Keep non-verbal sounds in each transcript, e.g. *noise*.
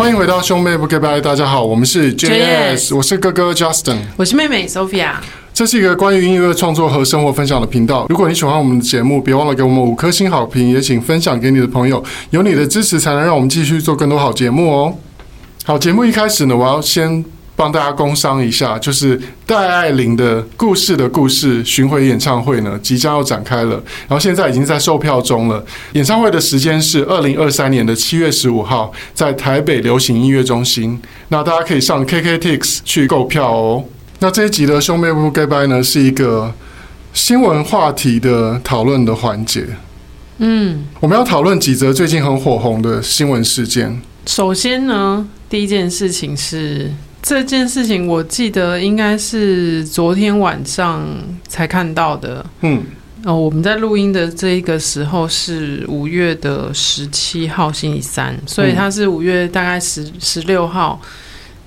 欢迎回到兄妹不 goodbye，大家好，我们是 JS，我是哥哥 Justin，我是妹妹 Sophia。这是一个关于音乐创作和生活分享的频道。如果你喜欢我们的节目，别忘了给我们五颗星好评，也请分享给你的朋友。有你的支持，才能让我们继续做更多好节目哦。好，节目一开始呢，我要先。帮大家工商一下，就是戴爱玲的故事的故事巡回演唱会呢，即将要展开了，然后现在已经在售票中了。演唱会的时间是二零二三年的七月十五号，在台北流行音乐中心。那大家可以上 KKTix 去购票哦。那这一集的兄妹不 goodbye 呢，是一个新闻话题的讨论的环节。嗯，我们要讨论几则最近很火红的新闻事件。首先呢，第一件事情是。这件事情我记得应该是昨天晚上才看到的。嗯，哦，我们在录音的这一个时候是五月的十七号星期三，所以它是五月大概十十六号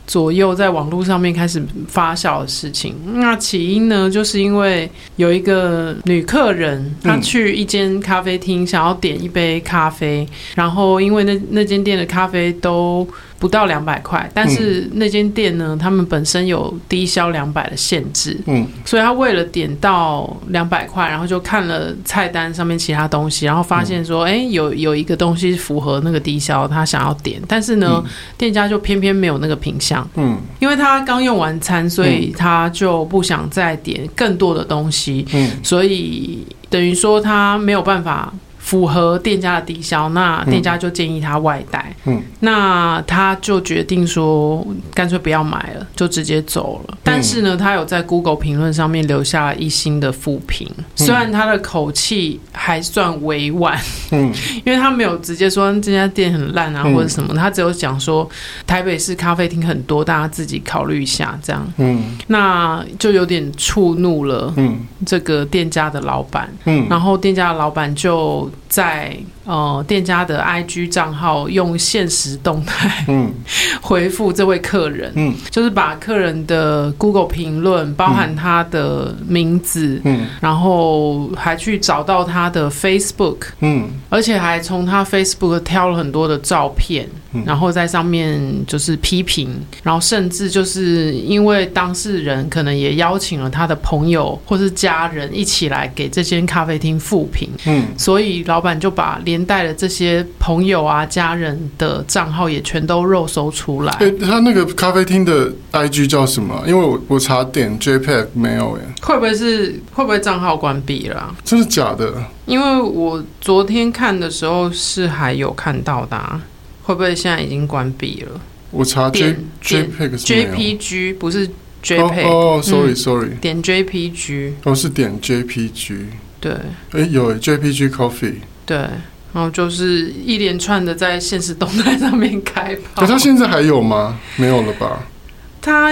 左右在网络上面开始发酵的事情。那起因呢，就是因为有一个女客人，她去一间咖啡厅想要点一杯咖啡，然后因为那那间店的咖啡都。不到两百块，但是那间店呢，他们本身有低消两百的限制，嗯，所以他为了点到两百块，然后就看了菜单上面其他东西，然后发现说，哎、欸，有有一个东西符合那个低消，他想要点，但是呢，店家就偏偏没有那个品相，嗯，因为他刚用完餐，所以他就不想再点更多的东西，嗯，所以等于说他没有办法。符合店家的低消，那店家就建议他外带。嗯，那他就决定说，干脆不要买了，就直接走了。但是呢，他有在 Google 评论上面留下一星的负评，虽然他的口气还算委婉，嗯，*laughs* 因为他没有直接说这家店很烂啊或者什么，他只有讲说台北市咖啡厅很多，大家自己考虑一下这样。嗯，那就有点触怒了，嗯，这个店家的老板，嗯，然后店家的老板就。在呃店家的 IG 账号用现实动态嗯。*laughs* 回复这位客人嗯，就是把客人的 Google 评论包含他的名字嗯，然后还去找到他的 Facebook 嗯，而且还从他 Facebook 挑了很多的照片。然后在上面就是批评，然后甚至就是因为当事人可能也邀请了他的朋友或是家人一起来给这间咖啡厅复评，嗯，所以老板就把连带的这些朋友啊、家人的账号也全都肉搜出来。哎，他那个咖啡厅的 IG 叫什么？因为我我查点 JPEG 没有耶，会不会是会不会账号关闭了啊？真的假的？因为我昨天看的时候是还有看到的啊。会不会现在已经关闭了？我查 J JPEG JPG 不是 JPEG 哦，sorry sorry，点 JPG 哦是点 JPG 对，哎有 JPG Coffee 对，然后就是一连串的在现实动态上面开炮。可他现在还有吗？没有了吧？他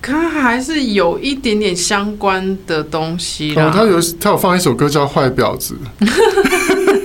他还是有一点点相关的东西哦，他有他有放一首歌叫《坏婊子》。*laughs*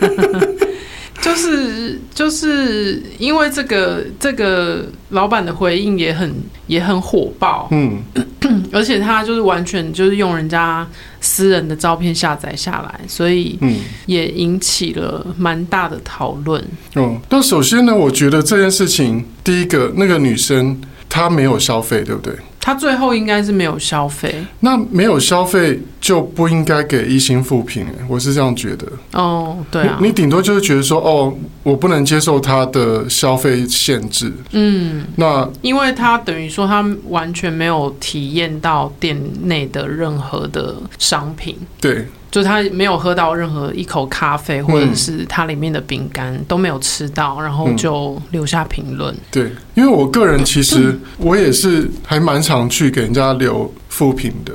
就是就是因为这个这个老板的回应也很也很火爆，嗯，*clears throat* 而且他就是完全就是用人家私人的照片下载下来，所以嗯也引起了蛮大的讨论。哦，那首先呢，我觉得这件事情，第一个那个女生她没有消费，对不对？他最后应该是没有消费，那没有消费就不应该给一星负评，我是这样觉得。哦，对啊，你顶多就是觉得说，哦，我不能接受他的消费限制。嗯，那因为他等于说他完全没有体验到店内的任何的商品。对。就他没有喝到任何一口咖啡，或者是它里面的饼干、嗯、都没有吃到，然后就留下评论、嗯。对，因为我个人其实我也是还蛮常去给人家留负评的，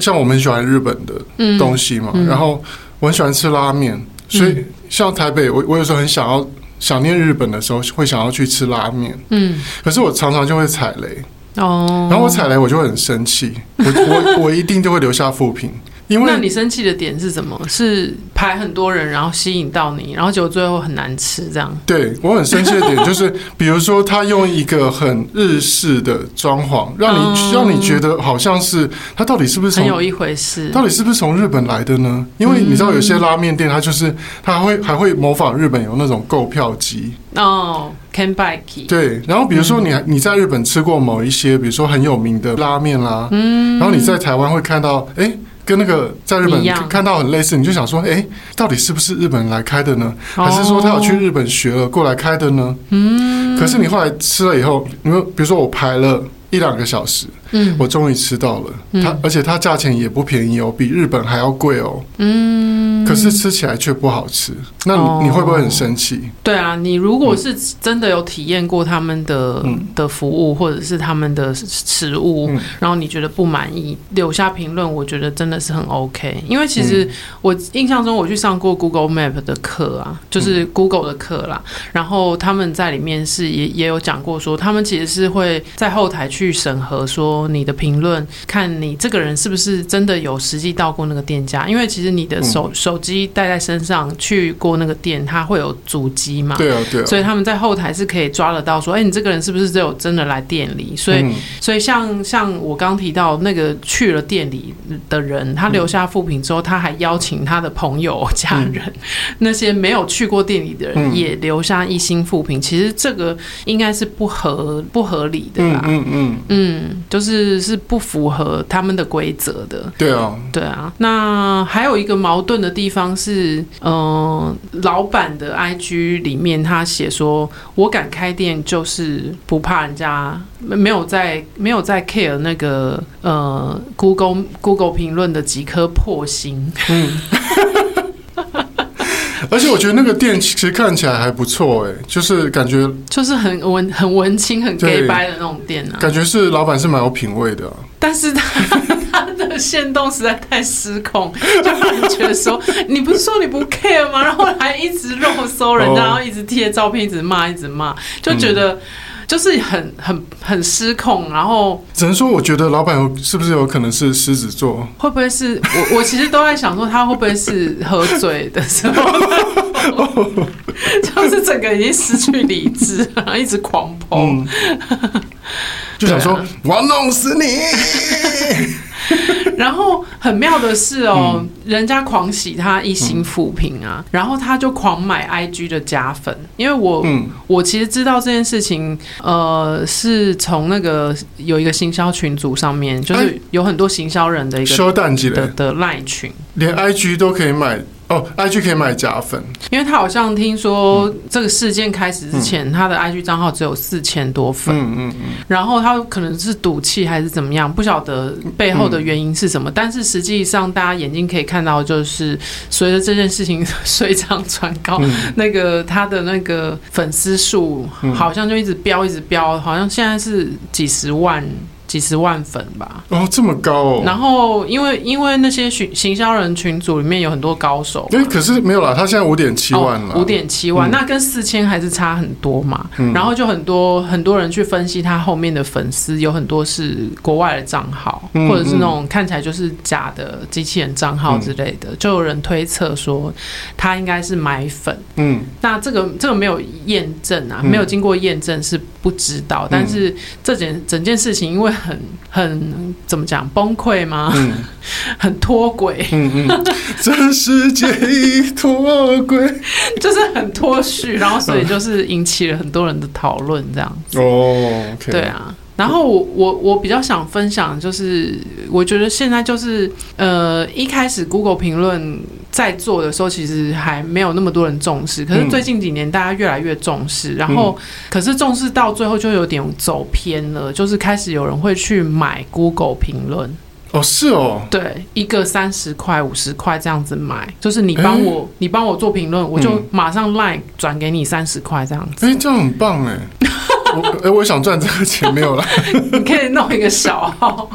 像我们很喜欢日本的东西嘛，嗯、然后我很喜欢吃拉面，所以像台北，我我有时候很想要想念日本的时候，会想要去吃拉面。嗯，可是我常常就会踩雷哦，然后我踩雷我就会很生气，我 *laughs* 我我一定就会留下负评。因为那你生气的点是什么？是排很多人，然后吸引到你，然后结果最后很难吃这样？对，我很生气的点就是，*laughs* 比如说他用一个很日式的装潢，让你、嗯、让你觉得好像是他到底是不是从很有一回事？到底是不是从日本来的呢？因为你知道有些拉面店，它就是它还会还会模仿日本有那种购票机哦，Kanbaki 对，然后比如说你你在日本吃过某一些，比如说很有名的拉面啦，嗯，然后你在台湾会看到，哎。跟那个在日本看到很类似，你就想说，哎，到底是不是日本人来开的呢？还是说他有去日本学了过来开的呢？嗯。可是你后来吃了以后，你说比如说我排了一两个小时，嗯，我终于吃到了，它而且它价钱也不便宜哦，比日本还要贵哦，嗯。可是吃起来却不好吃，那你你会不会很生气？对啊，你如果是真的有体验过他们的的服务或者是他们的食物，然后你觉得不满意，留下评论，我觉得真的是很 OK。因为其实我印象中我去上过 Google Map 的课啊，就是 Google 的课啦，然后他们在里面是也也有讲过说，他们其实是会在后台去审核说你的评论，看你这个人是不是真的有实际到过那个店家，因为其实你的手手。手机带在身上去过那个店，它会有足迹嘛？对啊，对啊。所以他们在后台是可以抓得到，说，哎、欸，你这个人是不是只有真的来店里？所以，嗯、所以像像我刚提到那个去了店里的人，他留下复评之后，他还邀请他的朋友、家人，嗯、*laughs* 那些没有去过店里的人也留下一星复评。其实这个应该是不合不合理的啦。嗯嗯嗯，就是是是不符合他们的规则的。对啊，对啊。那还有一个矛盾的地方。是，嗯、呃，老板的 IG 里面他写说，我敢开店就是不怕人家没有在没有在 care 那个呃 Google Google 评论的几颗破星。嗯，*laughs* 而且我觉得那个店其实看起来还不错，哎，就是感觉就是很文很文青很 gay 掰的那种店啊，感觉是老板是蛮有品味的，但是他 *laughs* 的。限动实在太失控，就让人觉得说，你不是说你不 care 吗？然后还一直肉搜人家，然后一直贴照片，一直骂，一直骂，就觉得就是很很很失控。然后只能说，我觉得老板有是不是有可能是狮子座？会不会是我？我其实都在想说，他会不会是喝醉的时候，*laughs* 就是整个已经失去理智，然后一直狂喷，就想说我要弄死你。*laughs* 然后很妙的是哦，嗯、人家狂喜他一心扶贫啊，嗯、然后他就狂买 IG 的加粉，因为我、嗯、我其实知道这件事情，呃，是从那个有一个行销群组上面，就是有很多行销人的一个的的赖群，连 IG 都可以买。哦，IG 可以买假粉，因为他好像听说这个事件开始之前，嗯、他的 IG 账号只有四千多粉，嗯嗯嗯，然后他可能是赌气还是怎么样，不晓得背后的原因是什么。嗯、但是实际上，大家眼睛可以看到，就是随着这件事情水涨船高，嗯、那个他的那个粉丝数好像就一直飙，一直飙，好像现在是几十万。几十万粉吧，哦，这么高哦。然后因为因为那些行行销人群组里面有很多高手，哎，可是没有啦，他现在五点七万了，五点七万，那跟四千还是差很多嘛。然后就很多很多人去分析他后面的粉丝，有很多是国外的账号，或者是那种看起来就是假的机器人账号之类的，就有人推测说他应该是买粉。嗯，那这个这个没有验证啊，没有经过验证是不知道。但是这件整件事情因为。很很怎么讲崩溃吗？嗯，*laughs* 很脱轨。嗯嗯，这世界已脱轨，*laughs* 就是很脱序，然后所以就是引起了很多人的讨论，这样子。哦，okay、对啊。然后我我我比较想分享，就是我觉得现在就是呃，一开始 Google 评论在做的时候，其实还没有那么多人重视。可是最近几年，大家越来越重视。然后，可是重视到最后就有点走偏了，就是开始有人会去买 Google 评论。哦，是哦，对，一个三十块、五十块这样子买，就是你帮我，你帮我做评论，我就马上 Line 转给你三十块这样子。哎，这样很棒哎。我哎、欸，我想赚这个钱没有了。*laughs* 你可以弄一个小号，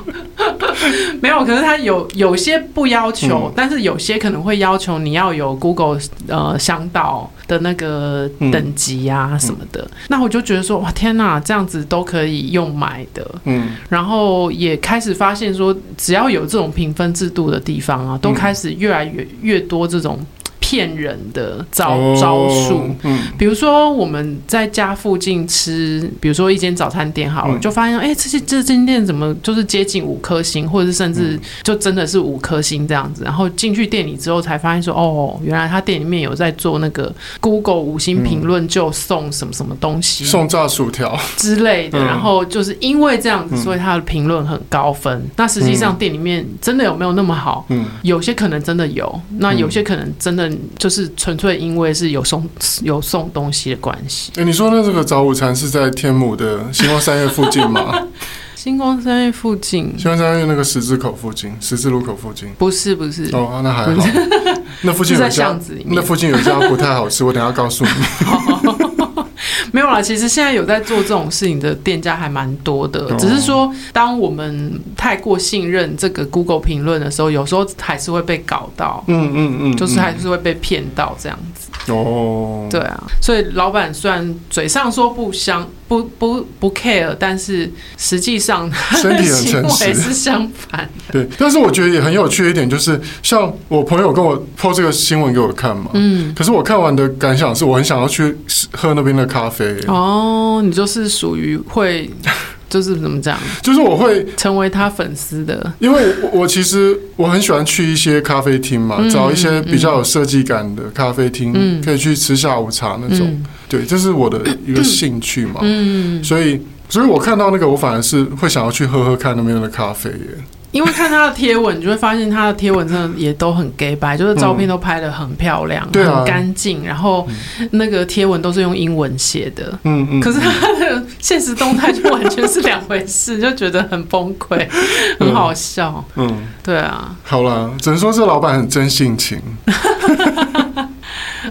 没有。可是他有有些不要求，嗯、但是有些可能会要求你要有 Google 呃香道的那个等级啊什么的。嗯、那我就觉得说哇天哪，这样子都可以用买的。嗯，然后也开始发现说，只要有这种评分制度的地方啊，都开始越来越越多这种。骗人的招招数，嗯，比如说我们在家附近吃，比如说一间早餐店好了，就发现哎，这些这间店怎么就是接近五颗星，或者是甚至就真的是五颗星这样子。然后进去店里之后才发现说，哦，原来他店里面有在做那个 Google 五星评论就送什么什么东西，送炸薯条之类的。然后就是因为这样子，所以他的评论很高分。那实际上店里面真的有没有那么好？嗯，有些可能真的有，那有些可能真的。就是纯粹因为是有送有送东西的关系。哎，你说的这个早午餐是在天母的星光三月附近吗？*laughs* 星光三月附近，星光三月那个十字口附近，十字路口附近。不是不是哦，那还好。那附近有家，那附近有 *laughs* 家不太好吃，我等下告诉你。*laughs* *laughs* 没有啦，其实现在有在做这种事情的店家还蛮多的，只是说当我们太过信任这个 Google 评论的时候，有时候还是会被搞到，嗯嗯嗯，就是还是会被骗到这样子。哦，对啊，所以老板虽然嘴上说不相不不不 care，但是实际上身体很诚实，是相反。对，但是我觉得也很有趣一点，就是像我朋友跟我 po 这个新闻给我看嘛，嗯，可是我看完的感想是我很想要去喝那边的咖啡。哦，你就是属于会。就是怎么讲？就是我会成为他粉丝的，因为我我其实我很喜欢去一些咖啡厅嘛，嗯、找一些比较有设计感的咖啡厅，嗯、可以去吃下午茶那种。嗯、对，这是我的一个兴趣嘛。嗯，所以所以我看到那个，我反而是会想要去喝喝看那边的咖啡耶。因为看他的贴文，你就会发现他的贴文真的也都很 gay 白，就是照片都拍的很漂亮，嗯、很干净，然后那个贴文都是用英文写的。嗯嗯。可是他的现实动态就完全是两回事，就觉得很崩溃，*laughs* 很好笑。嗯，嗯对啊。好了，只能说这老板很真性情。*laughs*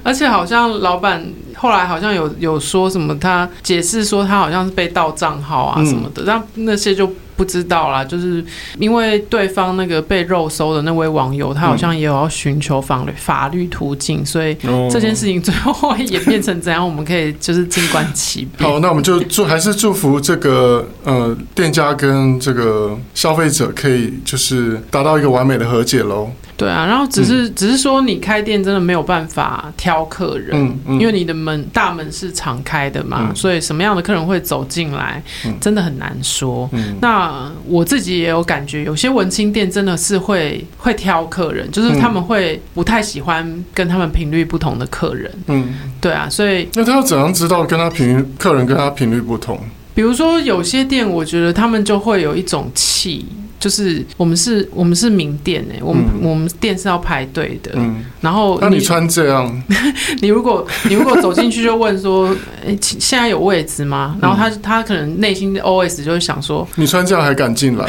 而且好像老板后来好像有有说什么，他解释说他好像是被盗账号啊什么的，但、嗯、那些就。不知道啦，就是因为对方那个被肉搜的那位网友，他好像也有要寻求法律法律途径，所以这件事情最后会演变成怎样，我们可以就是静观其变。好，那我们就祝还是祝福这个呃店家跟这个消费者可以就是达到一个完美的和解喽。对啊，然后只是、嗯、只是说你开店真的没有办法挑客人，嗯嗯、因为你的门大门是敞开的嘛，嗯、所以什么样的客人会走进来，嗯、真的很难说。嗯、那我自己也有感觉，有些文青店真的是会会挑客人，就是他们会不太喜欢跟他们频率不同的客人。嗯，对啊，所以那他要怎样知道跟他频客人跟他频率不同？比如说有些店，我觉得他们就会有一种气。就是我们是，我们是名店哎，我们、嗯、我们店是要排队的。嗯，然后那你穿这样，*laughs* 你如果你如果走进去就问说，哎、欸，现在有位置吗？然后他他可能内心的 OS 就是想说，你穿这样还敢进来？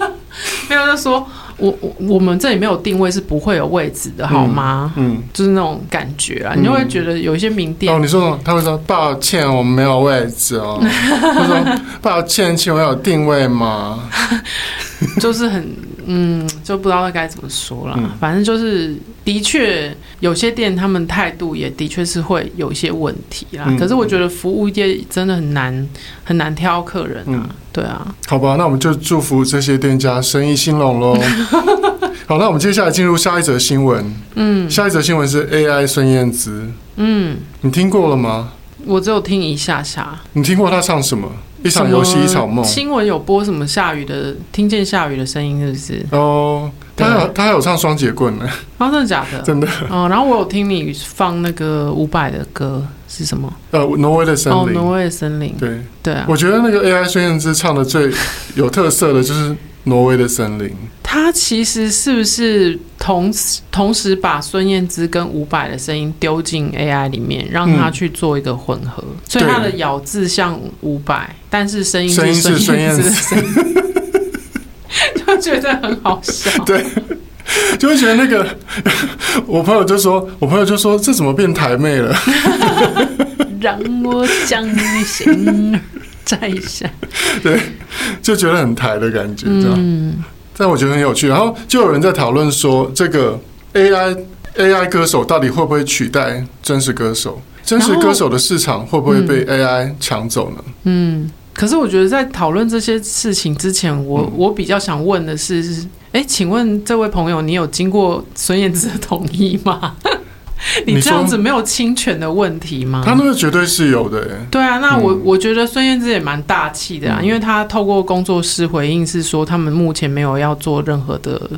*laughs* 没有，就说。我我我们这里没有定位，是不会有位置的，好吗？嗯，嗯就是那种感觉啊，嗯、你就会觉得有一些名店哦，你说他会说抱歉，我们没有位置哦。他说 *laughs* 抱歉，请问有定位吗？*laughs* 就是很嗯，就不知道该怎么说了。嗯、反正就是的确有些店他们态度也的确是会有一些问题啦。嗯、可是我觉得服务业真的很难很难挑客人啊。嗯对啊，好吧，那我们就祝福这些店家生意兴隆喽。*laughs* 好，那我们接下来进入下一则新闻。嗯，下一则新闻是 AI 孙燕姿。嗯，你听过了吗？我只有听一下下。你听过他唱什么？一场游戏，一场梦。新闻有播什么下雨的？听见下雨的声音，是不是？哦，他有他还有唱双截棍呢。啊，*laughs* 真的假的？*laughs* 真的。哦，然后我有听你放那个伍佰的歌。是什么？呃，挪威的森林。哦，挪威的森林。对对啊，我觉得那个 AI 孙燕姿唱的最有特色的就是挪威的森林。他其实是不是同时同时把孙燕姿跟伍佰的声音丢进 AI 里面，让他去做一个混合？嗯、所以他的咬字像伍佰，但是声音是孙燕姿的声音，*laughs* 就觉得很好笑。对。就会觉得那个，我朋友就说，我朋友就说，这怎么变台妹了？*laughs* 让我将你心摘一下，*laughs* 对，就觉得很台的感觉，这样。嗯，但我觉得很有趣。然后就有人在讨论说，这个 AI AI 歌手到底会不会取代真实歌手？真实歌手的市场会不会被 AI 抢走呢？嗯，可是我觉得在讨论这些事情之前，我、嗯、我比较想问的是，哎，请问这位朋友，你有经过孙燕姿的同意吗？*laughs* 你这样子没有侵权的问题吗？他那个绝对是有的，哎。对啊，那我、嗯、我觉得孙燕姿也蛮大气的啊，嗯、因为他透过工作室回应是说，他们目前没有要做任何的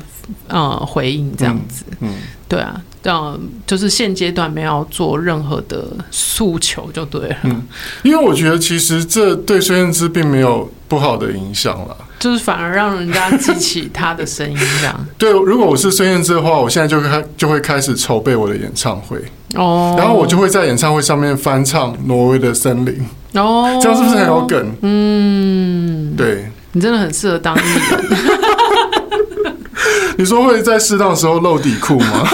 呃回应，这样子。嗯，嗯对啊，嗯，就是现阶段没有做任何的诉求就对了。嗯，因为我觉得其实这对孙燕姿并没有不好的影响了。就是反而让人家记起他的声音，这样。*laughs* 对，如果我是孙燕姿的话，我现在就开就会开始筹备我的演唱会哦，然后我就会在演唱会上面翻唱《挪威的森林》哦，这样是不是很有梗？嗯，对，你真的很适合当艺人。*laughs* 你说会在适当时候露底裤吗？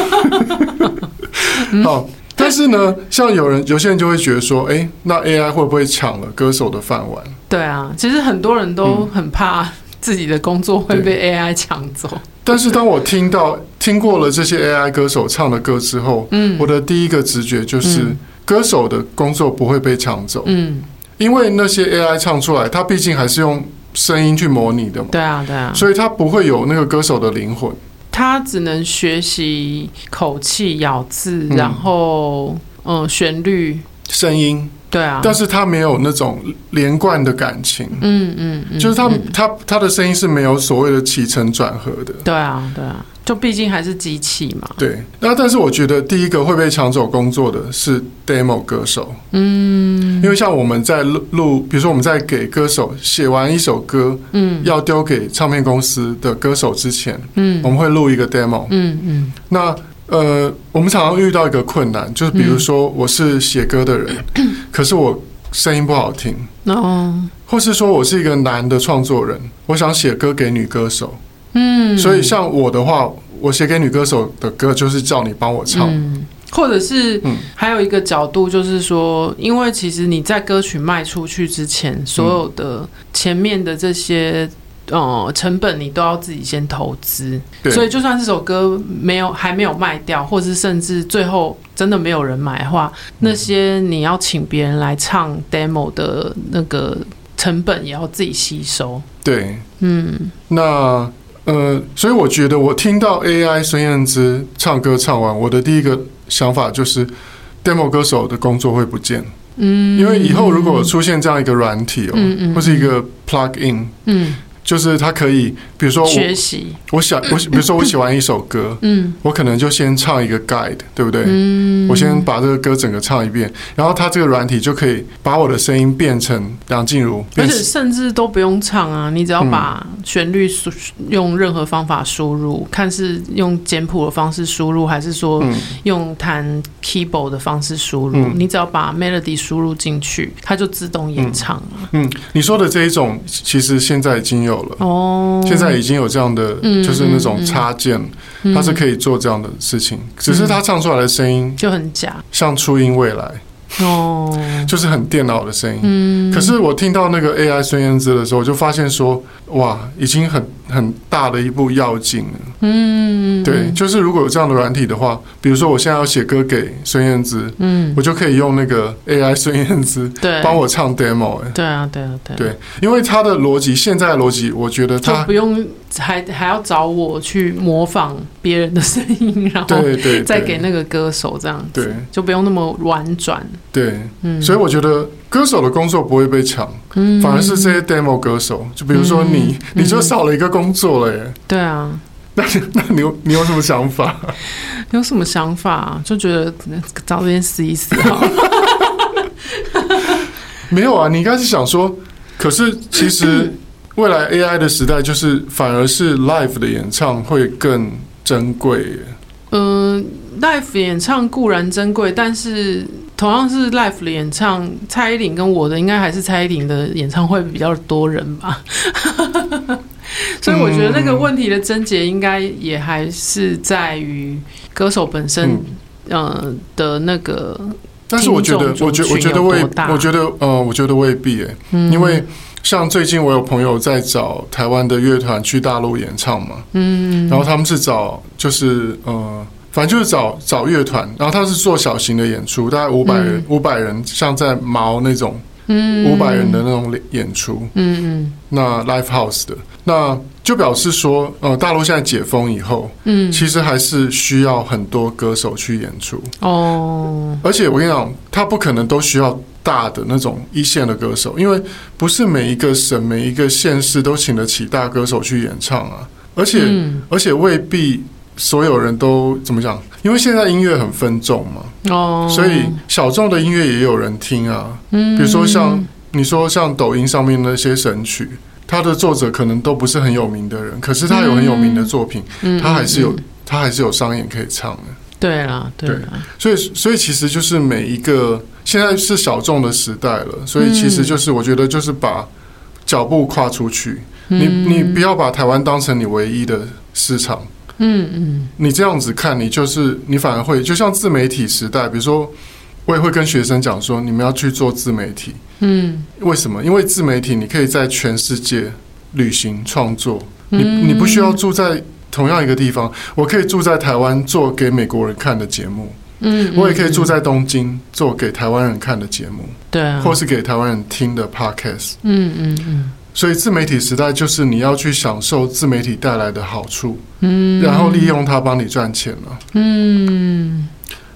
*laughs* 好，但是呢，像有人有些人就会觉得说，哎，那 AI 会不会抢了歌手的饭碗？对啊，其实很多人都很怕自己的工作会被 AI 抢走。但是当我听到听过了这些 AI 歌手唱的歌之后，嗯，我的第一个直觉就是，歌手的工作不会被抢走。嗯，因为那些 AI 唱出来，它毕竟还是用声音去模拟的嘛。对啊，对啊，所以它不会有那个歌手的灵魂。它只能学习口气、咬字，然后嗯，旋律、声音。对啊，但是他没有那种连贯的感情，嗯嗯，嗯就是他、嗯、他他的声音是没有所谓的起承转合的，对啊对啊，就毕竟还是机器嘛。对，那但是我觉得第一个会被抢走工作的是 demo 歌手，嗯，因为像我们在录录，比如说我们在给歌手写完一首歌，嗯，要丢给唱片公司的歌手之前，嗯，我们会录一个 demo，嗯嗯，那。呃，我们常常遇到一个困难，就是比如说我是写歌的人，嗯、*clears throat* 可是我声音不好听，哦，或是说我是一个男的创作人，我想写歌给女歌手，嗯，所以像我的话，我写给女歌手的歌就是叫你帮我唱，嗯，或者是还有一个角度就是说，因为其实你在歌曲卖出去之前，所有的前面的这些。哦、嗯，成本你都要自己先投资，所以就算这首歌没有还没有卖掉，或是甚至最后真的没有人买的话，嗯、那些你要请别人来唱 demo 的那个成本也要自己吸收。对，嗯，那呃，所以我觉得我听到 AI 孙燕姿唱歌唱完，我的第一个想法就是 demo 歌手的工作会不见，嗯，因为以后如果出现这样一个软体哦，嗯嗯，或是一个 plug in，嗯。就是他可以，比如说我学习，我想我比如说我喜欢一首歌，嗯，我可能就先唱一个 guide，对不对？嗯，我先把这个歌整个唱一遍，然后他这个软体就可以把我的声音变成梁静茹，而且甚至都不用唱啊，你只要把旋律输用任何方法输入，看是用简谱的方式输入，还是说用弹 keyboard 的方式输入，你只要把 melody 输入进去，它就自动演唱了。嗯，你说的这一种，其实现在已经有。哦，现在已经有这样的，就是那种插件，它是可以做这样的事情，只是它唱出来的声音就很假，像初音未来哦，*laughs* 就是很电脑的声音。嗯，可是我听到那个 AI 孙燕姿的时候，我就发现说，哇，已经很很大的一步要进了。嗯，对，就是如果有这样的软体的话，比如说我现在要写歌给孙燕姿，嗯，我就可以用那个 AI 孙燕姿对。帮我唱 demo。哎，对啊，对啊，对，对，因为他的逻辑，现在的逻辑，我觉得他不用还还要找我去模仿别人的声音，然后对对。再给那个歌手这样子，对，就不用那么婉转。对，嗯，所以我觉得歌手的工作不会被抢，嗯，反而是这些 demo 歌手，就比如说你，你就少了一个工作了耶。对啊。*laughs* 那那你有你有什么想法？*laughs* 有什么想法？啊就觉得找点死一死好。*laughs* 没有啊，你应该是想说，可是其实未来 AI 的时代，就是反而是 live 的演唱会更珍贵。嗯，live 演唱固然珍贵，但是同样是 live 的演唱，蔡依林跟我的应该还是蔡依林的演唱会比较多人吧。*laughs* 所以我觉得那个问题的症结应该也还是在于歌手本身，呃的那个但是我觉得，我觉得，我觉得未，我觉得，呃，我觉得未必诶、欸，嗯、因为像最近我有朋友在找台湾的乐团去大陆演唱嘛，嗯，然后他们是找，就是呃，反正就是找找乐团，然后他是做小型的演出，大概五百人，五百、嗯、人，像在毛那种。嗯，五百人的那种演出，嗯嗯，那 live house 的，那就表示说，呃，大陆现在解封以后，嗯，其实还是需要很多歌手去演出哦。而且我跟你讲，他不可能都需要大的那种一线的歌手，因为不是每一个省、每一个县市都请得起大歌手去演唱啊。而且，嗯、而且未必所有人都怎么讲。因为现在音乐很分众嘛，哦，所以小众的音乐也有人听啊。嗯，比如说像你说像抖音上面那些神曲，它的作者可能都不是很有名的人，可是他有很有名的作品，嗯，他还是有他还是有商演可以唱的。对啊，对啊，所以所以其实就是每一个现在是小众的时代了，所以其实就是我觉得就是把脚步跨出去，你你不要把台湾当成你唯一的市场。嗯嗯，你这样子看，你就是你反而会就像自媒体时代，比如说，我也会跟学生讲说，你们要去做自媒体。嗯，为什么？因为自媒体你可以在全世界旅行创作，你你不需要住在同样一个地方，我可以住在台湾做给美国人看的节目。嗯，我也可以住在东京做给台湾人看的节目。对啊，或是给台湾人听的 podcast。嗯嗯嗯。所以自媒体时代就是你要去享受自媒体带来的好处，嗯，然后利用它帮你赚钱了，嗯，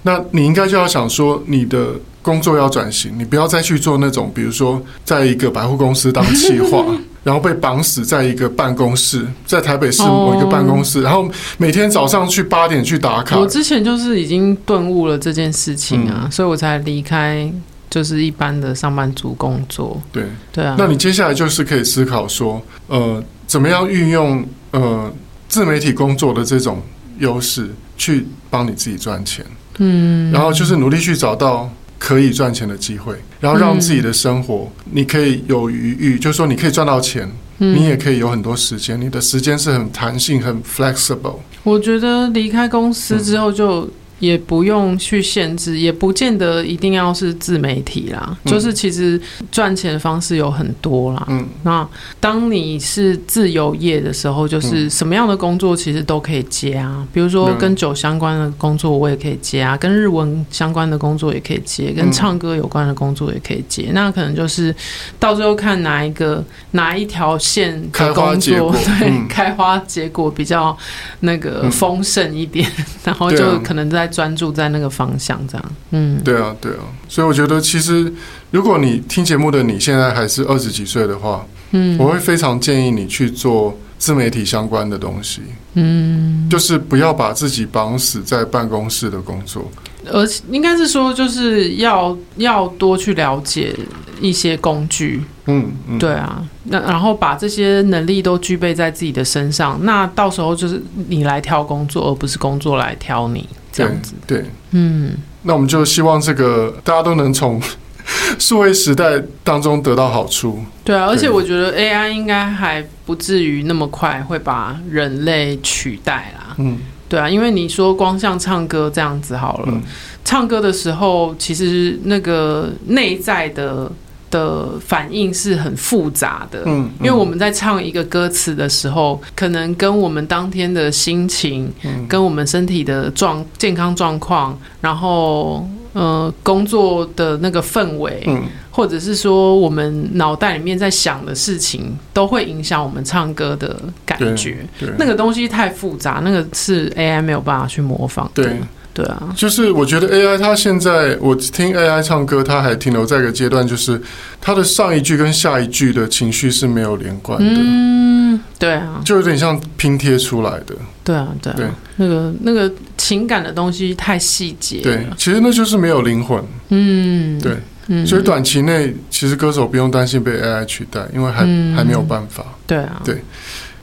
那你应该就要想说，你的工作要转型，你不要再去做那种，比如说在一个百货公司当企划，*laughs* 然后被绑死在一个办公室，在台北市某一个办公室，然后每天早上去八点去打卡。我之前就是已经顿悟了这件事情啊，所以我才离开。就是一般的上班族工作，对对啊。那你接下来就是可以思考说，呃，怎么样运用呃自媒体工作的这种优势去帮你自己赚钱，嗯，然后就是努力去找到可以赚钱的机会，然后让自己的生活你可以有余裕，就是说你可以赚到钱，你也可以有很多时间，你的时间是很弹性、很 flexible。我觉得离开公司之后就。也不用去限制，也不见得一定要是自媒体啦。嗯、就是其实赚钱的方式有很多啦。嗯，那当你是自由业的时候，就是什么样的工作其实都可以接啊。比如说跟酒相关的工作，我也可以接啊；跟日文相关的工作也可以接；跟唱歌有关的工作也可以接。那可能就是到最后看哪一个哪一条线的工作，*laughs* 对，开花结果比较那个丰盛一点，然后就可能在。专注在那个方向，这样，嗯，对啊，对啊，所以我觉得，其实如果你听节目的你现在还是二十几岁的话，嗯，我会非常建议你去做自媒体相关的东西，嗯，就是不要把自己绑死在办公室的工作，而且应该是说，就是要要多去了解一些工具，嗯，嗯。对啊，那然后把这些能力都具备在自己的身上，那到时候就是你来挑工作，而不是工作来挑你。这样子，对，嗯，那我们就希望这个大家都能从 *laughs* 数位时代当中得到好处。对啊，而且我觉得 AI 应该还不至于那么快会把人类取代啦。嗯，对啊，因为你说光像唱歌这样子好了，嗯，唱歌的时候其实那个内在的。的反应是很复杂的，嗯，嗯，因为我们在唱一个歌词的时候，可能跟我们当天的心情，嗯，跟我们身体的状健康状况，然后呃工作的那个氛围，嗯，或者是说我们脑袋里面在想的事情，都会影响我们唱歌的感觉。对，对，那个东西太复杂，那个是 AI 没有办法去模仿的。对。对啊，就是我觉得 AI 它现在我听 AI 唱歌，它还停留在一个阶段，就是它的上一句跟下一句的情绪是没有连贯的。嗯，对啊，就有点像拼贴出来的。对啊，对啊，对，那个那个情感的东西太细节。对，其实那就是没有灵魂。嗯，对，所以短期内其实歌手不用担心被 AI 取代，因为还还没有办法。对啊，对。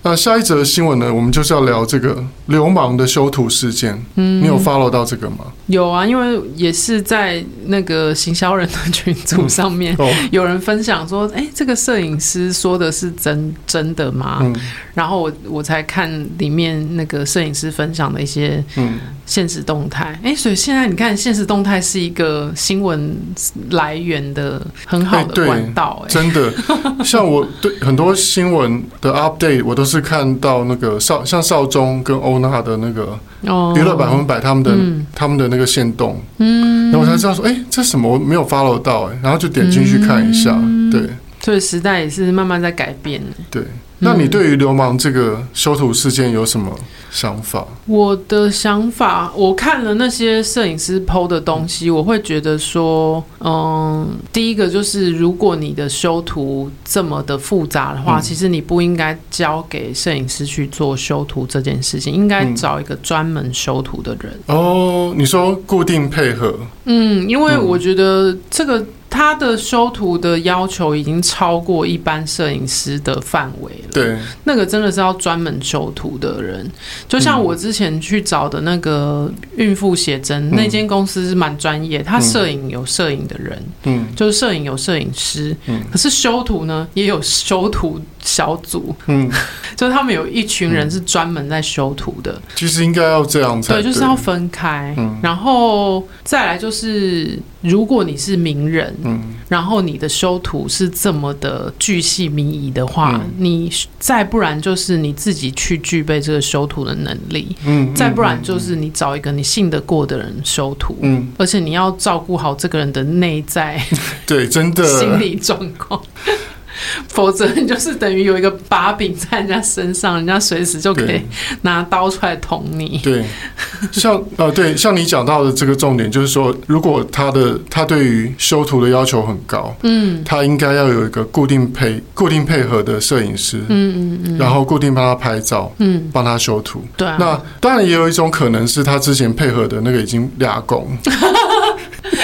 那下一则新闻呢？我们就是要聊这个流氓的修图事件。嗯，你有 follow 到这个吗？有啊，因为也是在那个行销人的群组上面，*laughs* 嗯哦、有人分享说：“哎、欸，这个摄影师说的是真真的吗？”嗯，然后我我才看里面那个摄影师分享的一些嗯现实动态。哎、欸，所以现在你看现实动态是一个新闻来源的很好的管道、欸。哎，真的，像我对很多新闻的 update，我都是看到那个少像少中跟欧娜的那个娱乐百分百他们的、嗯、他们的那个线动，嗯，然后我才知道说，哎、欸，这什么？我没有 follow 到、欸，哎，然后就点进去看一下，嗯、对，所以时代也是慢慢在改变，对。那你对于流氓这个修图事件有什么想法？我的想法，我看了那些摄影师 PO 的东西，我会觉得说，嗯，第一个就是，如果你的修图这么的复杂的话，其实你不应该交给摄影师去做修图这件事情，应该找一个专门修图的人。哦，你说固定配合？嗯，因为我觉得这个。他的修图的要求已经超过一般摄影师的范围了。对，那个真的是要专门修图的人。就像我之前去找的那个孕妇写真、嗯、那间公司是蛮专业，他摄影有摄影的人，嗯，就是摄影有摄影师，嗯，可是修图呢也有修图小组，嗯，*laughs* 就是他们有一群人是专门在修图的。其实应该要这样才对，对，就是要分开。嗯，然后再来就是。如果你是名人，嗯，然后你的修图是这么的巨细靡遗的话，嗯，你再不然就是你自己去具备这个修图的能力，嗯，再不然就是你找一个你信得过的人修图，嗯，而且你要照顾好这个人的内在，*laughs* 对，真的。心理状况。*laughs* *laughs* 否则你就是等于有一个把柄在人家身上，人家随时就可以拿刀出来捅你。对，像呃，对，像你讲到的这个重点，就是说，如果他的他对于修图的要求很高，嗯，他应该要有一个固定配固定配合的摄影师，嗯嗯嗯，然后固定帮他拍照，嗯，帮他修图。对啊，那当然也有一种可能是他之前配合的那个已经俩工。*laughs*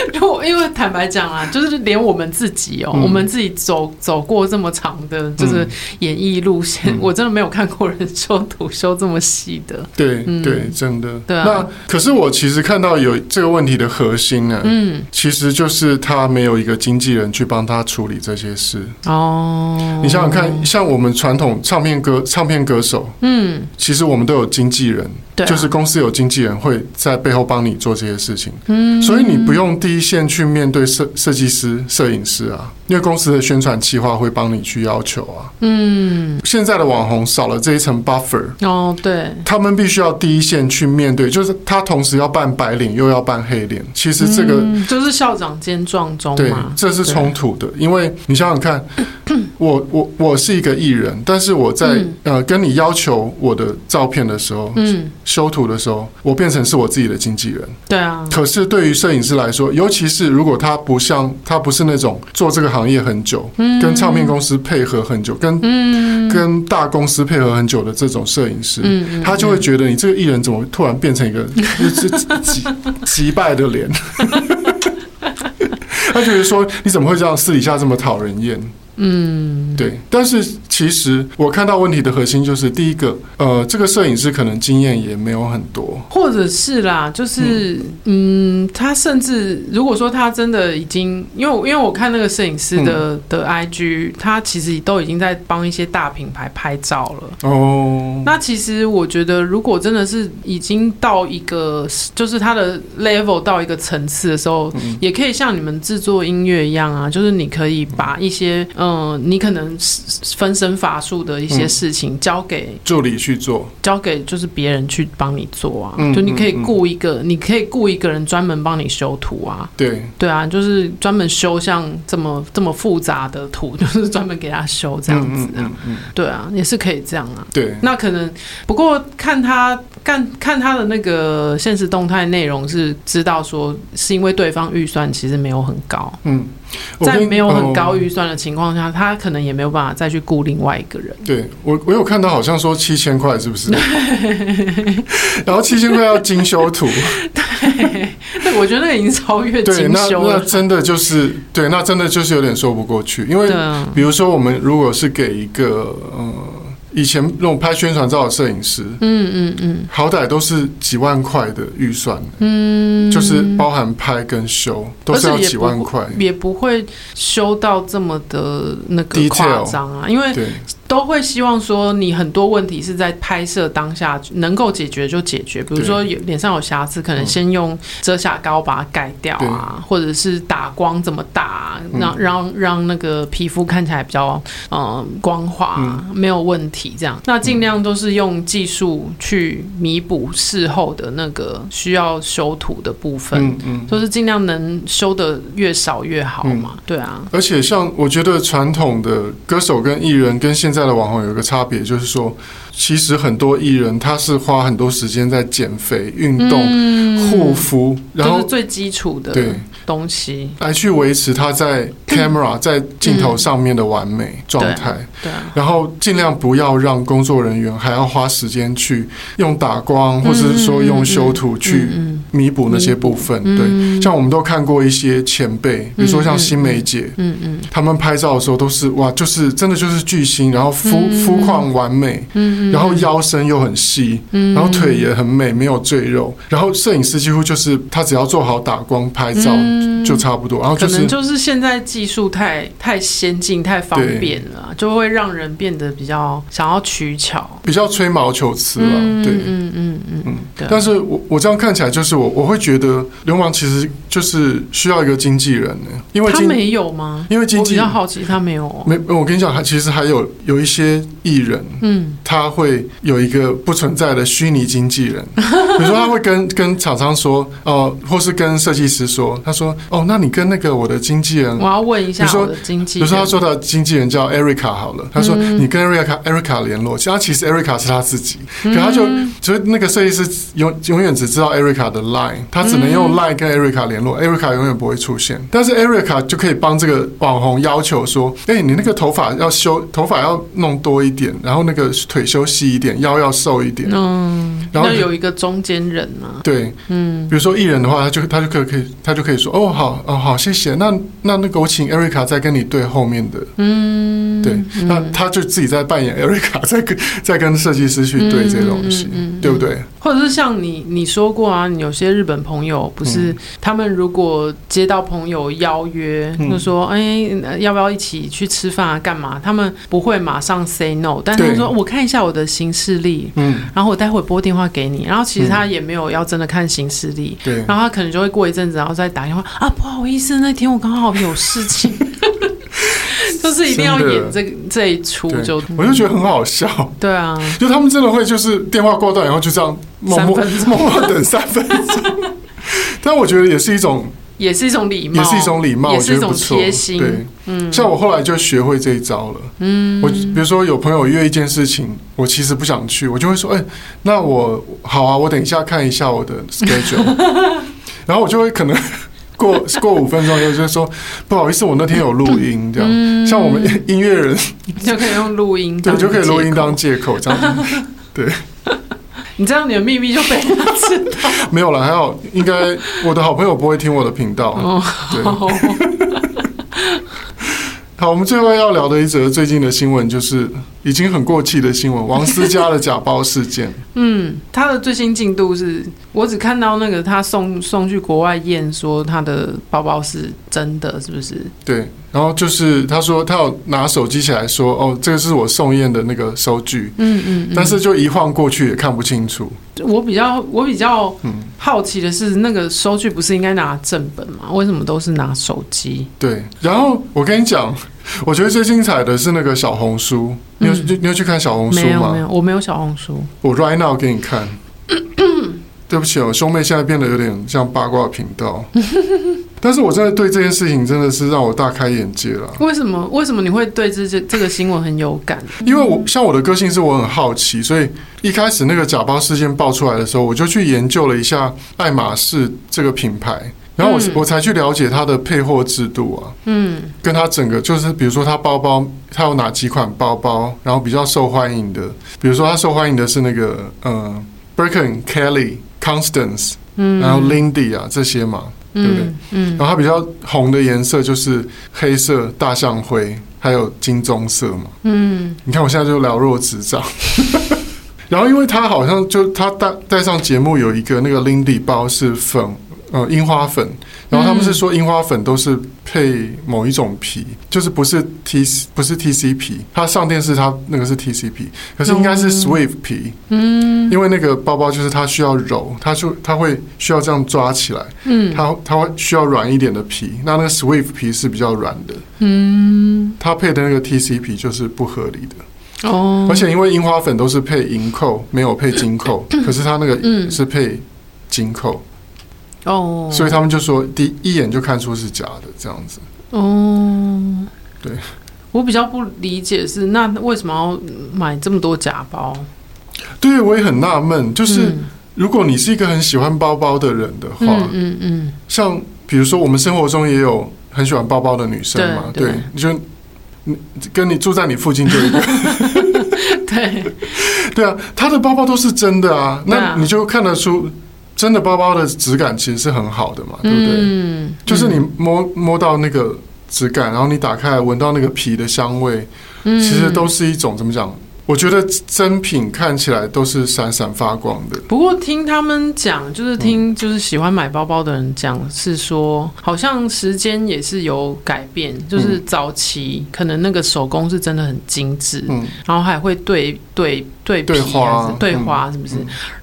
*laughs* 就因为坦白讲啊，就是连我们自己哦、喔，嗯、我们自己走走过这么长的，就是演艺路线，嗯、*laughs* 我真的没有看过人修图修这么细的。对、嗯、对，真的。对啊。那可是我其实看到有这个问题的核心呢，嗯，其实就是他没有一个经纪人去帮他处理这些事。哦。你想想看，像我们传统唱片歌唱片歌手，嗯，其实我们都有经纪人。就是公司有经纪人会在背后帮你做这些事情，嗯，所以你不用第一线去面对设设计师、摄影师啊，因为公司的宣传计划会帮你去要求啊，嗯，现在的网红少了这一层 buffer，哦，对，他们必须要第一线去面对，就是他同时要扮白脸又要扮黑脸，其实这个就是校长兼撞钟，对，这是冲突的，因为你想想看，*clears throat* 我我我是一个艺人，但是我在呃跟你要求我的照片的时候，嗯。修图的时候，我变成是我自己的经纪人。对啊。可是对于摄影师来说，尤其是如果他不像他不是那种做这个行业很久，嗯、跟唱片公司配合很久，跟、嗯、跟大公司配合很久的这种摄影师，嗯、他就会觉得你这个艺人怎么突然变成一个击击败的脸？*laughs* 他觉得说你怎么会这样，私底下这么讨人厌？嗯，对。但是其实我看到问题的核心就是，第一个，呃，这个摄影师可能经验也没有很多，或者是啦，就是嗯，嗯，他甚至如果说他真的已经，因为因为我看那个摄影师的、嗯、的 IG，他其实都已经在帮一些大品牌拍照了。哦，那其实我觉得，如果真的是已经到一个，就是他的 level 到一个层次的时候，嗯、也可以像你们制作音乐一样啊，就是你可以把一些嗯。嗯，你可能分身乏术的一些事情交给助理去做，交给就是别人去帮你做啊。就你可以雇一个，你可以雇一个人专门帮你修图啊。对对啊，就是专门修像这么这么复杂的图，*laughs* 就是专门给他修这样子啊。对啊，也是可以这样啊。对，那可能不过看他看看他的那个现实动态内容，是知道说是因为对方预算其实没有很高。嗯。在没有很高预算的情况下，他可能也没有办法再去雇另外一个人。对我，我有看到好像说七千块，是不是？*laughs* 然后七千块要精修图。对，那我觉得那个已经超越精修了。那那真的就是对，那真的就是有点说不过去。因为比如说，我们如果是给一个呃以前那种拍宣传照的摄影师，嗯嗯嗯，好歹都是几万块的预算，嗯，就是包含拍跟修都是要几万块，也不会修到这么的那个夸张啊，因为都会希望说你很多问题是在拍摄当下能够解决就解决，比如说有脸上有瑕疵，可能先用遮瑕膏把它盖掉啊，或者是打光怎么打，让让让那个皮肤看起来比较嗯光滑，没有问题。这样，那尽量都是用技术去弥补事后的那个需要修图的部分，嗯嗯，就是尽量能修的越少越好嘛，对啊。而且像我觉得传统的歌手跟艺人跟现在的网红有一个差别，就是说。其实很多艺人他是花很多时间在减肥、运动、护肤，然后是最基础的对东西来去维持他在 camera 在镜头上面的完美状态。对，然后尽量不要让工作人员还要花时间去用打光，或者是说用修图去弥补那些部分。对，像我们都看过一些前辈，比如说像新梅姐，嗯嗯，他们拍照的时候都是哇，就是真的就是巨星，然后肤肤况完美，嗯。然后腰身又很细，嗯然后腿也很美，没有赘肉。然后摄影师几乎就是他只要做好打光拍照就差不多。然后可能就是现在技术太太先进、太方便了，就会让人变得比较想要取巧，比较吹毛求疵了。对，嗯嗯嗯嗯。但是我我这样看起来，就是我我会觉得流氓其实就是需要一个经纪人呢，因为他没有吗？因为经纪人比较好奇，他没有。没，我跟你讲，他其实还有有一些艺人，嗯，他。会有一个不存在的虚拟经纪人，*laughs* 比如说他会跟跟厂商说，哦、呃，或是跟设计师说，他说，哦，那你跟那个我的经纪人，我要问一下我的经纪人，比如说他说的经纪人叫 Erica 好了，他说你跟 Erica Erica 联络，其实其实 Erica 是他自己，可他就所以那个设计师永永远只知道 Erica 的 Line，他只能用 Line 跟 Erica 联络，Erica 永远不会出现，但是 Erica 就可以帮这个网红要求说，哎，你那个头发要修，头发要弄多一点，然后那个腿修。细一点，腰要瘦一点，嗯，然后有一个中间人嘛，对，嗯，比如说艺人的话，他就他就可以可以，他就可以说，哦，好，哦，好，谢谢，那那那个我请 Erica 再跟你对后面的，嗯，对，那他就自己在扮演 Erica，在跟在跟设计师去对这些东西，对不对？或者是像你你说过啊，你有些日本朋友不是他们如果接到朋友邀约，就说哎，要不要一起去吃饭啊？干嘛？他们不会马上 say no，但是说我看一下我的。行事历，嗯，然后我待会拨电话给你，然后其实他也没有要真的看行事历，对，然后他可能就会过一阵子，然后再打电话啊，不好意思，那天我刚好有事情，*laughs* 就是一定要演这这一出，就我就觉得很好笑，对啊，就他们真的会就是电话挂断，然后就这样默默默默等三分钟，*laughs* 但我觉得也是一种。也是一种礼貌，也是一种礼貌，也是一种贴心。对，嗯，像我后来就学会这一招了。嗯，我比如说有朋友约一件事情，我其实不想去，我就会说，哎，那我好啊，我等一下看一下我的 schedule，*laughs* 然后我就会可能过 *laughs* 过五分钟以后就说，不好意思，我那天有录音，这样。像我们音乐人 *laughs* 就可以用录音，对，就可以录音当借口，这样。*laughs* 对。你这样，你的秘密就被他知道。没有了，还好，应该我的好朋友不会听我的频道。哦，对。好，我们最后要聊的一则最近的新闻，就是已经很过气的新闻——王思佳的假包事件。*laughs* 嗯，他的最新进度是，我只看到那个他送送去国外验，说他的包包是真的，是不是？对。然后就是他说他要拿手机起来说，哦，这个是我送验的那个收据。嗯嗯。但是就一晃过去也看不清楚。我比较我比较好奇的是，那个收据不是应该拿正本吗？为什么都是拿手机？对。然后我跟你讲，我觉得最精彩的是那个小红书。你有你有去看小红书吗？没有，没有，我没有小红书。我 right now 给你看。*coughs* 对不起哦，兄妹现在变得有点像八卦频道。*laughs* 但是我真的对这件事情真的是让我大开眼界了。为什么？为什么你会对这这这个新闻很有感？因为我像我的个性是我很好奇，所以一开始那个假包事件爆出来的时候，我就去研究了一下爱马仕这个品牌，然后我我才去了解它的配货制度啊，嗯，跟它整个就是比如说它包包它有哪几款包包，然后比较受欢迎的，比如说它受欢迎的是那个呃 Birkin、Kelly、Constance，嗯，然后 Lindy 啊这些嘛。对不对？嗯，然后它比较红的颜色就是黑色、大象灰，还有金棕色嘛。嗯，你看我现在就了若指掌。*laughs* 然后因为他好像就他带带上节目有一个那个 Lindy 包是粉。呃，樱花粉，然后他们是说樱花粉都是配某一种皮，嗯、就是不是 T 不是 TC 皮，它上电视它那个是 TC 皮，可是应该是 Swift 皮，嗯，因为那个包包就是它需要揉，它就它会需要这样抓起来，嗯，它它会需要软一点的皮，那那个 Swift 皮是比较软的，嗯，它配的那个 TC 皮就是不合理的，哦，而且因为樱花粉都是配银扣，没有配金扣，*coughs* 可是它那个是配金扣。哦，oh. 所以他们就说，第一眼就看出是假的这样子。哦，oh. 对，我比较不理解是那为什么要买这么多假包？对，我也很纳闷，就是如果你是一个很喜欢包包的人的话，嗯嗯，嗯像比如说我们生活中也有很喜欢包包的女生嘛，对，你就你跟你住在你附近就一个，*laughs* 对，*laughs* 对啊，她的包包都是真的啊，那你就看得出。真的包包的质感其实是很好的嘛，对不对？嗯，就是你摸摸到那个质感，然后你打开来闻到那个皮的香味，其实都是一种怎么讲？我觉得真品看起来都是闪闪发光的。不过听他们讲，就是听就是喜欢买包包的人讲，是说好像时间也是有改变，就是早期可能那个手工是真的很精致，嗯，然后还会对对。对对花，是不是？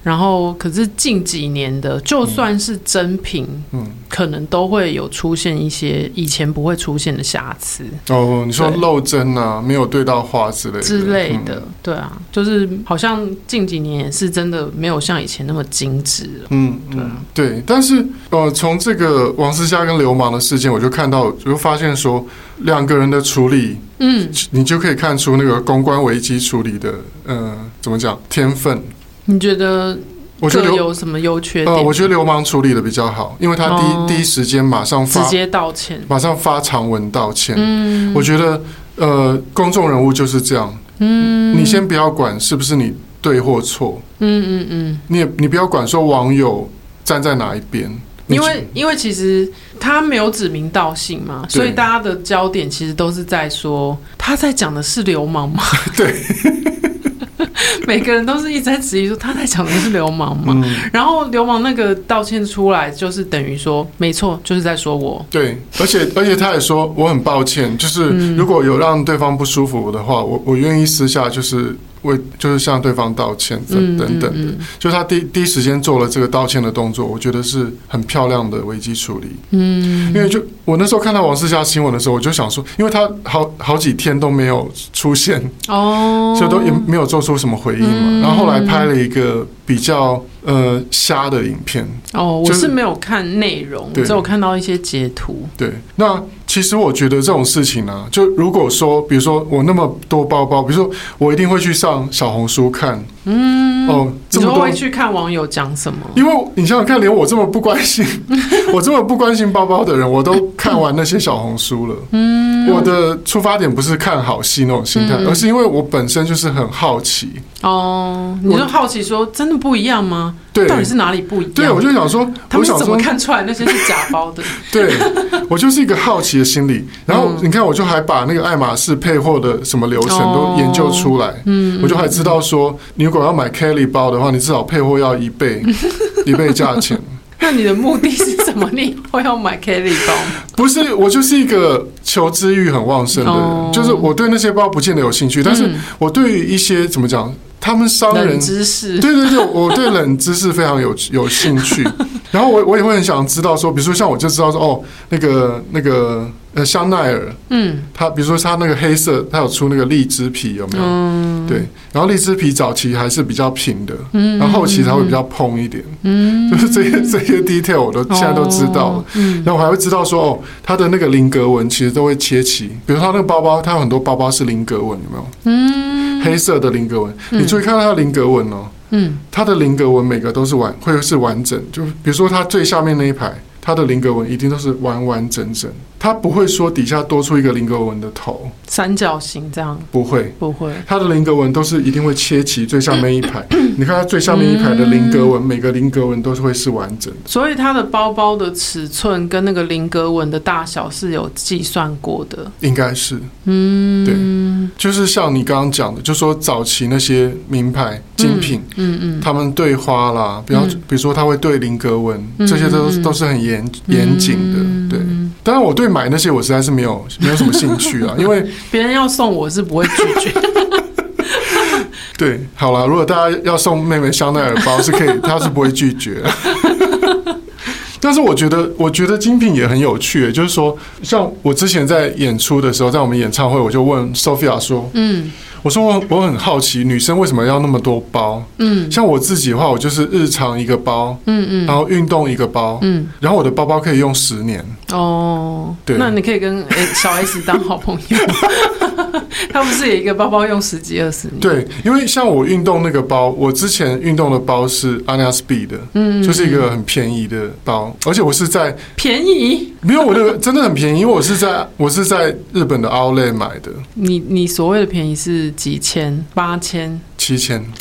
然后，可是近几年的，就算是真品，嗯，可能都会有出现一些以前不会出现的瑕疵。哦，你说漏针啊，没有对到花之类的之类的，对啊，就是好像近几年也是真的没有像以前那么精致了。嗯，对啊，对。但是，呃，从这个王思佳跟流氓的事件，我就看到，我就发现说，两个人的处理。嗯，你就可以看出那个公关危机处理的，呃，怎么讲天分？你觉得？我觉得有什么优缺点？呃，我觉得流氓处理的比较好，因为他第一、哦、第一时间马上发直接道歉，马上发长文道歉。嗯，我觉得呃，公众人物就是这样。嗯，你先不要管是不是你对或错。嗯嗯嗯，你也你不要管说网友站在哪一边。因为因为其实他没有指名道姓嘛，所以大家的焦点其实都是在说他在讲的是流氓吗？*laughs* 对，*laughs* 每个人都是一直在质疑说他在讲的是流氓嘛。嗯、然后流氓那个道歉出来，就是等于说没错，就是在说我。对，而且而且他也说我很抱歉，就是如果有让对方不舒服的话，我我愿意私下就是。为就是向对方道歉等等等的，就他第第一时间做了这个道歉的动作，我觉得是很漂亮的危机处理。嗯，因为就我那时候看到王世佳新闻的时候，我就想说，因为他好好几天都没有出现哦，所以都也没有做出什么回应嘛。然后后来拍了一个比较呃瞎的影片哦，我是没有看内容，只有看到一些截图。对，那。其实我觉得这种事情呢、就如果说，比如说我那么多包包，比如说我一定会去上小红书看，嗯，哦，这么多会去看网友讲什么？因为你想想看，连我这么不关心，*laughs* 我这么不关心包包的人，我都看完那些小红书了。嗯，我的出发点不是看好戏那种心态，嗯、而是因为我本身就是很好奇。哦，你就好奇说，真的不一样吗？对，到底是哪里不一样？对，我就想说，他们怎么看出来那些是假包的？对，*laughs* 我就是一个好奇的心理。然后你看，我就还把那个爱马仕配货的什么流程都研究出来。嗯，我就还知道说，你如果要买 Kelly 包的话，你至少配货要一倍，*laughs* 一倍价钱。那你的目的是什么？你会要买 Kelly 包？不是，我就是一个求知欲很旺盛的人，就是我对那些包不见得有兴趣，但是我对于一些怎么讲？他们商人知识，对对对，我对冷知识非常有有兴趣。*laughs* 然后我我也会很想知道说，比如说像我就知道说，哦，那个那个呃香奈儿，嗯，它比如说它那个黑色，它有出那个荔枝皮有没有？嗯，对。然后荔枝皮早期还是比较平的，嗯，然后后期才会比较蓬一点，嗯，就是这些这些 detail 我都现在都知道了。嗯，然后我还会知道说，哦，它的那个菱格纹其实都会切齐，比如它那个包包，它有很多包包是菱格纹，有没有？嗯。黑色的菱格纹，嗯、你注意看到它的菱格纹哦，嗯，它的菱格纹每个都是完，会是完整。就比如说它最下面那一排，它的菱格纹一定都是完完整整。它不会说底下多出一个菱格纹的头，三角形这样不会，不会。它的菱格纹都是一定会切齐最下 *coughs* 面一排。你看它最下面一排的菱格纹，嗯、每个菱格纹都是会是完整的。所以它的包包的尺寸跟那个菱格纹的大小是有计算过的，应该是。嗯，对，就是像你刚刚讲的，就说早期那些名牌精品，嗯嗯，他们对花啦，比方比如说他会对菱格纹，这些都都是很严严谨的，对。当然，我对买那些我实在是没有没有什么兴趣啊，*laughs* 因为别人要送我是不会拒绝。*laughs* 对，好了，如果大家要送妹妹香奈儿包是可以，她是不会拒绝。*laughs* 但是我觉得，我觉得精品也很有趣，就是说，像我之前在演出的时候，在我们演唱会，我就问 Sophia 说，嗯。我说我我很好奇，女生为什么要那么多包？嗯，像我自己的话，我就是日常一个包，嗯嗯，然后运动一个包，嗯，然后我的包包可以用十年。哦，对，那你可以跟小 S 当好朋友，*laughs* 他不是也一个包包用十几二十年？对，因为像我运动那个包，我之前运动的包是 Anya Speed 的，嗯，就是一个很便宜的包，而且我是在便宜，没有我那个真的很便宜，因为我是在我是在日本的 Outlet 买的。你你所谓的便宜是？几千、八千、七千，*laughs*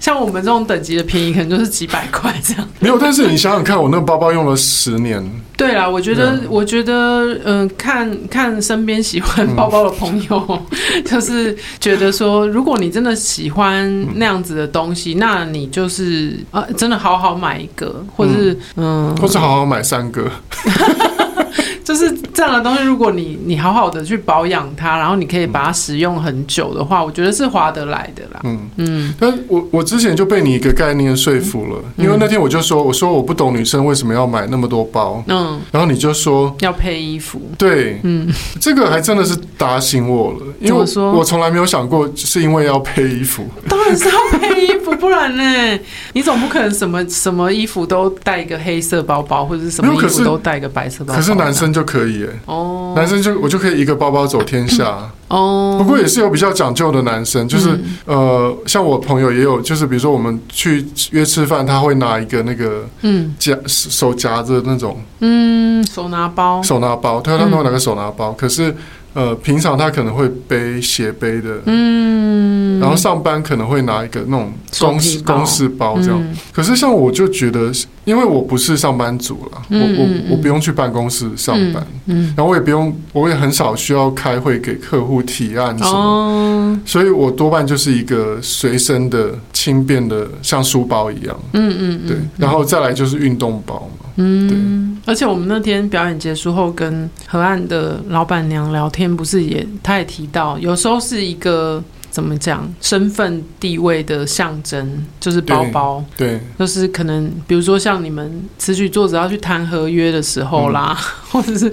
像我们这种等级的便宜，可能就是几百块这样。没有，但是你想想看，我那个包包用了十年。对啦，我觉得，我觉得，嗯，看看身边喜欢包包的朋友，*laughs* 就是觉得说，如果你真的喜欢那样子的东西，那你就是啊，真的好好买一个，或者是嗯，或是好好买三个。*laughs* *laughs* 就是这样的东西，如果你你好好的去保养它，然后你可以把它使用很久的话，我觉得是划得来的啦。嗯嗯。但我我之前就被你一个概念说服了，因为那天我就说，我说我不懂女生为什么要买那么多包。嗯。然后你就说要配衣服。对。嗯。这个还真的是打醒我了，因为我说我从来没有想过是因为要配衣服。当然是要配衣服，不然呢？*laughs* 你总不可能什么什么衣服都带一个黑色包包，或者是什么衣服都带一个白色包包。可是男生就。可以哎，哦，男生就我就可以一个包包走天下。哦。不过也是有比较讲究的男生，就是呃，像我朋友也有，就是比如说我们去约吃饭，他会拿一个那个嗯。夹手夹着那种。嗯手拿包，手拿包，他他会拿个手拿包，可是。呃，平常他可能会背斜背的，嗯，然后上班可能会拿一个那种公事公事包这样。嗯、可是像我就觉得，因为我不是上班族了，嗯、我我我不用去办公室上班，嗯，嗯。然后我也不用，我也很少需要开会给客户提案什么，哦、所以我多半就是一个随身的轻便的，像书包一样，嗯嗯，对，然后再来就是运动包嘛，嗯，对。而且我们那天表演结束后，跟河岸的老板娘聊天，不是也，她也提到，有时候是一个。怎么讲？身份地位的象征就是包包，对，对就是可能比如说像你们词曲作者要去谈合约的时候啦，嗯、*laughs* 或者是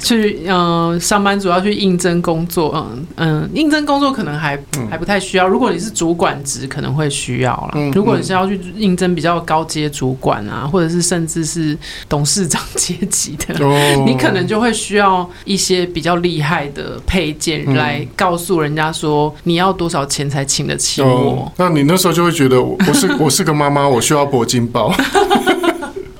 去嗯、呃、上班族要去应征工作，嗯嗯，应征工作可能还、嗯、还不太需要。如果你是主管职，可能会需要啦。嗯、如果你是要去应征比较高阶主管啊，或者是甚至是董事长阶级的，哦、*laughs* 你可能就会需要一些比较厉害的配件来告诉人家说你要。多少钱才请得起我？哦，那你那时候就会觉得我是我是个妈妈，我需要铂金包。*laughs*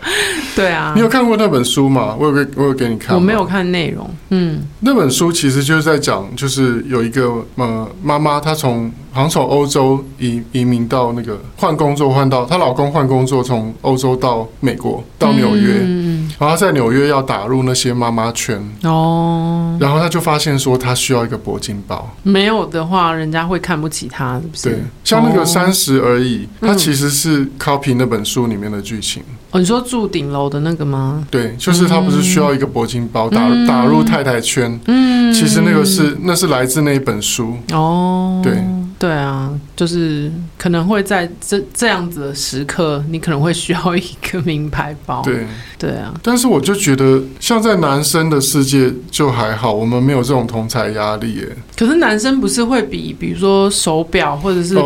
*laughs* 对啊，你有看过那本书吗？我有给，我有给你看。我没有看内容。嗯，那本书其实就是在讲，就是有一个呃妈妈，她从好像从欧洲移移民到那个换工作换到她老公换工作，从欧洲到美国到纽约。嗯然后在纽约要打入那些妈妈圈哦，然后她就发现说她需要一个铂金包，没有的话人家会看不起她，是不是？对，像那个三十而已，它、哦、其实是 copy 那本书里面的剧情。哦，你说住顶楼的那个吗？对，就是他不是需要一个铂金包打、嗯、打入太太圈？嗯，其实那个是那是来自那一本书哦，对。对啊，就是可能会在这这样子的时刻，你可能会需要一个名牌包。对对啊，但是我就觉得，像在男生的世界就还好，我们没有这种同财压力耶。可是男生不是会比，比如说手表或者是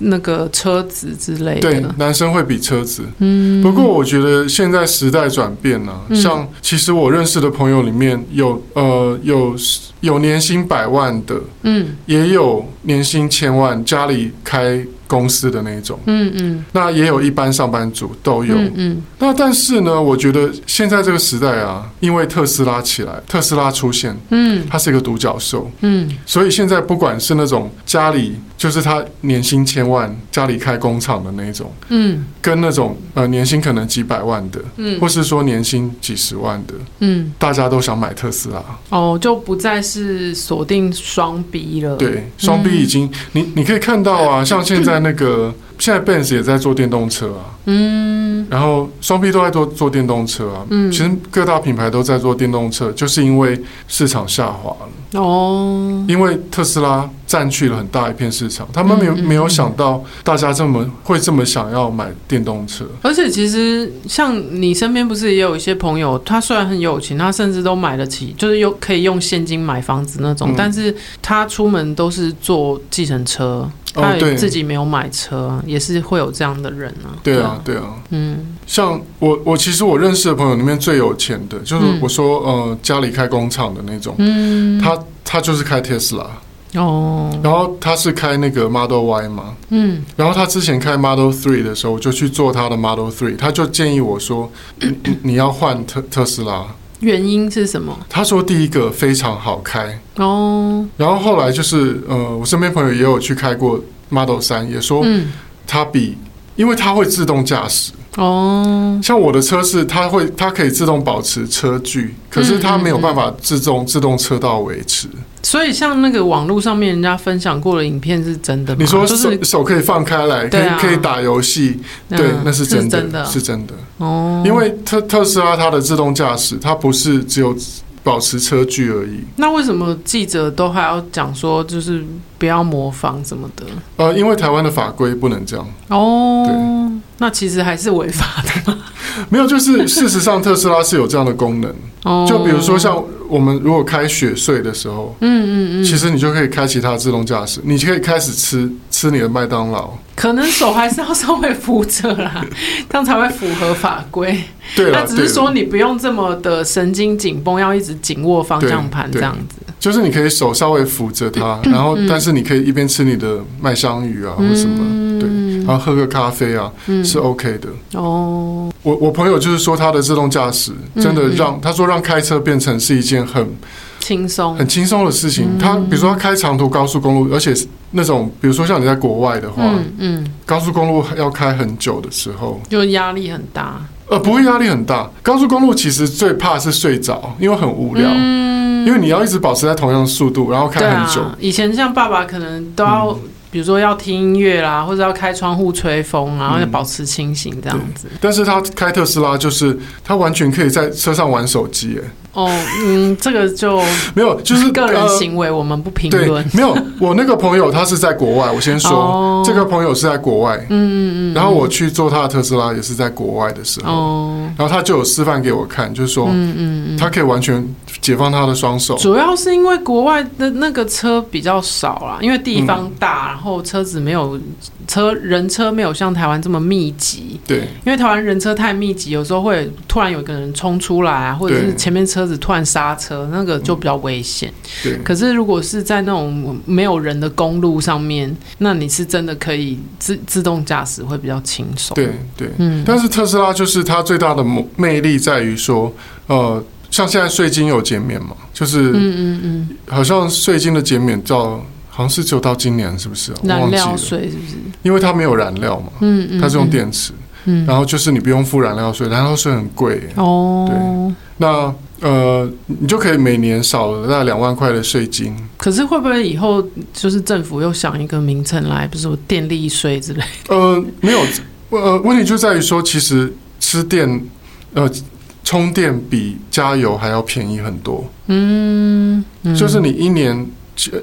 那个车子之类的。对，男生会比车子。嗯。不过我觉得现在时代转变了，嗯、像其实我认识的朋友里面有呃有有年薪百万的，嗯，也有年薪千万，家里开。公司的那一种，嗯嗯，那也有一般上班族都有，嗯嗯，那但是呢，我觉得现在这个时代啊，因为特斯拉起来，特斯拉出现，嗯，它是一个独角兽，嗯，所以现在不管是那种家里就是他年薪千万，家里开工厂的那种，嗯，跟那种呃年薪可能几百万的，嗯，或是说年薪几十万的，嗯，大家都想买特斯拉，哦，就不再是锁定双 B 了，对，双 B 已经，嗯、你你可以看到啊，像现在那个。现在 Benz 也在做电动车啊，嗯，然后双 B 都在做做电动车啊，嗯，其实各大品牌都在做电动车，就是因为市场下滑了，哦，因为特斯拉占据了很大一片市场，他们没有没有想到大家这么会这么想要买电动车，而且其实像你身边不是也有一些朋友，他虽然很有钱，他甚至都买得起，就是有可以用现金买房子那种，嗯，但是他出门都是坐计程车。他也自己没有买车，哦，也是会有这样的人啊。对啊，对啊，嗯，像我，我其实我认识的朋友里面最有钱的，就是我说，嗯、呃，家里开工厂的那种，嗯，他他就是开特斯拉，哦，然后他是开那个 Model Y 嘛，嗯，然后他之前开 Model Three 的时候，我就去做他的 Model Three，他就建议我说，你，你要换特特斯拉。原因是什么？他说第一个非常好开哦，然后后来就是呃，我身边朋友也有去开过 Model 三也说它比，因为它会自动驾驶哦。像我的车是它会，它可以自动保持车距，可是它没有办法自动自动车道维持。所以像那个网络上面人家分享过的影片是真的吗？你说手手可以放开来，可以可以打游戏，对，那是真的，是真的。哦，因为特特斯拉它的自动驾驶，它不是只有保持车距而已。那为什么记者都还要讲说，就是不要模仿什么的？呃，因为台湾的法规不能这样。哦，对，那其实还是违法的吗？*laughs* 没有，就是事实上特斯拉是有这样的功能。哦，就比如说像我们如果开雪隧的时候，嗯嗯嗯，其实你就可以开启它的自动驾驶，你就可以开始吃吃你的麦当劳。可能手还是要稍微扶着啦，这样才会符合法规。*laughs* 对，那只是说你不用这么的神经紧绷，要一直紧握方向盘这样子。就是你可以手稍微扶着它，然后但是你可以一边吃你的麦香鱼啊，或什么，对，然后喝个咖啡啊，是 OK 的。哦，我我朋友就是说他的自动驾驶真的让他说让开车变成是一件很轻松、很轻松的事情。他比如说他开长途高速公路，而且那种比如说像你在国外的话，嗯，高速公路要开很久的时候，就压力很大。呃，不会压力很大。高速公路其实最怕是睡着，因为很无聊。嗯，因为你要一直保持在同样的速度，然后开很久。啊，以前像爸爸可能都要，嗯，比如说要听音乐啦，或者要开窗户吹风，然后要保持清醒这样子。但是他开特斯拉，就是他完全可以在车上玩手机，哎。哦，嗯，这个就 *laughs* 没有，就是个人行为，我们不评论。对，没有，我那个朋友他是在国外，我先说，哦、这个朋友是在国外，嗯嗯嗯，然后我去做他的特斯拉也是在国外的时候，哦，然后他就有示范给我看，就是说，嗯嗯，他可以完全解放他的双手。主要是因为国外的那个车比较少啦，因为地方大，嗯、然后车子没有车人车没有像台湾这么密集，对，因为台湾人车太密集，有时候会突然有一个人冲出来啊，或者是前面车。子突然刹车，那个就比较危险。对，可是如果是在那种没有人的公路上面，那你是真的可以自自动驾驶，会比较轻松。对对，嗯。但是特斯拉就是它最大的魅力在于说，呃，像现在税金有减免嘛，就是嗯嗯嗯，好像税金的减免到好像是只有到今年，是不是？燃料税是不是？因为它没有燃料嘛，嗯嗯，它是用电池，嗯，然后就是你不用付燃料税，燃料税很贵哦。对，那。呃，你就可以每年少了那两万块的税金。可是会不会以后就是政府又想一个名称来，比如说电力税之类？呃，没有，呃，问题就在于说，其实吃电，呃，充电比加油还要便宜很多。嗯，嗯，就是你一年，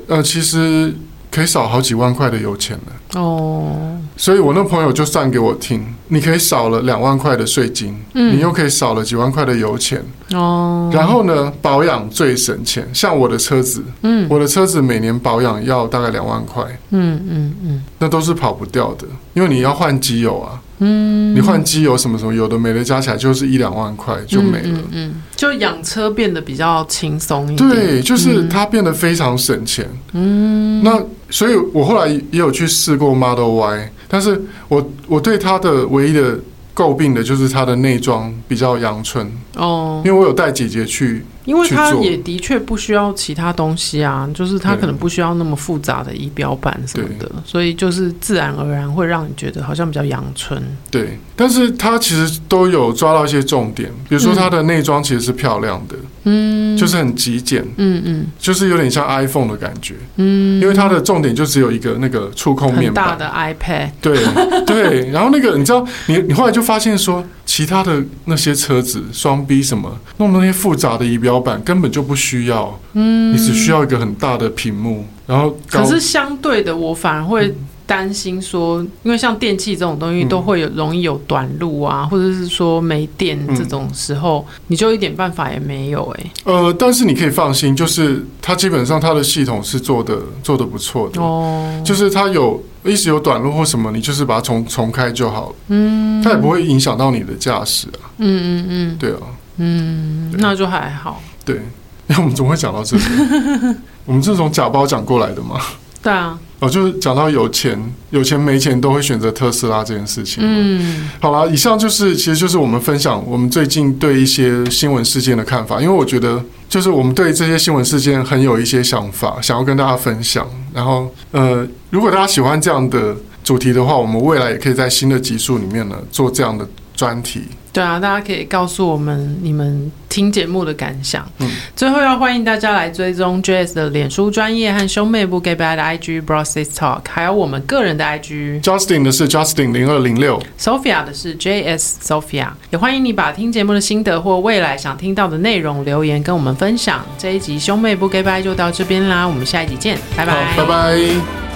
呃，其实可以少好几万块的油钱了。哦。所以我那朋友就算给我听，你可以少了两万块的税金，嗯，你又可以少了几万块的油钱，哦，然后呢，保养最省钱，像我的车子，嗯，我的车子每年保养要大概两万块，嗯嗯嗯，那都是跑不掉的，因为你要换机油啊，嗯，你换机油什么什么，有的没的加起来就是一两万块就没了，嗯，嗯，就养车变得比较轻松一点，对，就是它变得非常省钱，嗯，那所以我后来也有去试过 Model Y。但是我我对他的唯一的诟病的就是他的内装比较阳春。哦，因为我有带姐姐去。因为她也的确不需要其他东西啊，就是她可能不需要那么复杂的仪表板什么的，所以就是自然而然会让你觉得好像比较阳春。对，但是它其实都有抓到一些重点，比如说它的内装其实是漂亮的，嗯，就是很极简，嗯嗯，就是有点像 iPhone 的感觉，嗯，因为它的重点就只有一个那个触控面大的 iPad，对对，然后那个你知道，你你后来就发现说，其他的那些车子双 B 什么弄那些复杂的仪表。板根本就不需要，嗯，你只需要一个很大的屏幕，然后可是相对的，我反而会担心说，因为像电器这种东西都会有容易有短路啊，或者是说没电这种时候，你就一点办法也没有哎。呃，但是你可以放心，就是它基本上它的系统是做的做的不错的。哦，就是它有一直有短路或什么，你就是把它重重开就好了，嗯，它也不会影响到你的驾驶啊，嗯嗯嗯，对啊。嗯，那就还好。对，那 *laughs* 我们怎么会讲到这里？*laughs* 我们是从假包讲过来的嘛？对啊。哦，就是讲到有钱、有钱没钱都会选择特斯拉这件事情。嗯，好了，以上就是其实就是我们分享我们最近对一些新闻事件的看法，因为我觉得就是我们对这些新闻事件很有一些想法，想要跟大家分享。然后，呃，如果大家喜欢这样的主题的话，我们未来也可以在新的集数里面呢做这样的专题。对啊，大家可以告诉我们你们听节目的感想。嗯，最后要欢迎大家来追踪 JS 的脸书专业和兄妹不给白的 IG Bro Sis Talk，还有我们个人的 IG。Justin 的是 Justin 零二零六，Sophia 的是 JS Sophia。也欢迎你把听节目的心得或未来想听到的内容留言跟我们分享。这一集兄妹不给白就到这边啦，我们下一集见，拜拜，拜拜。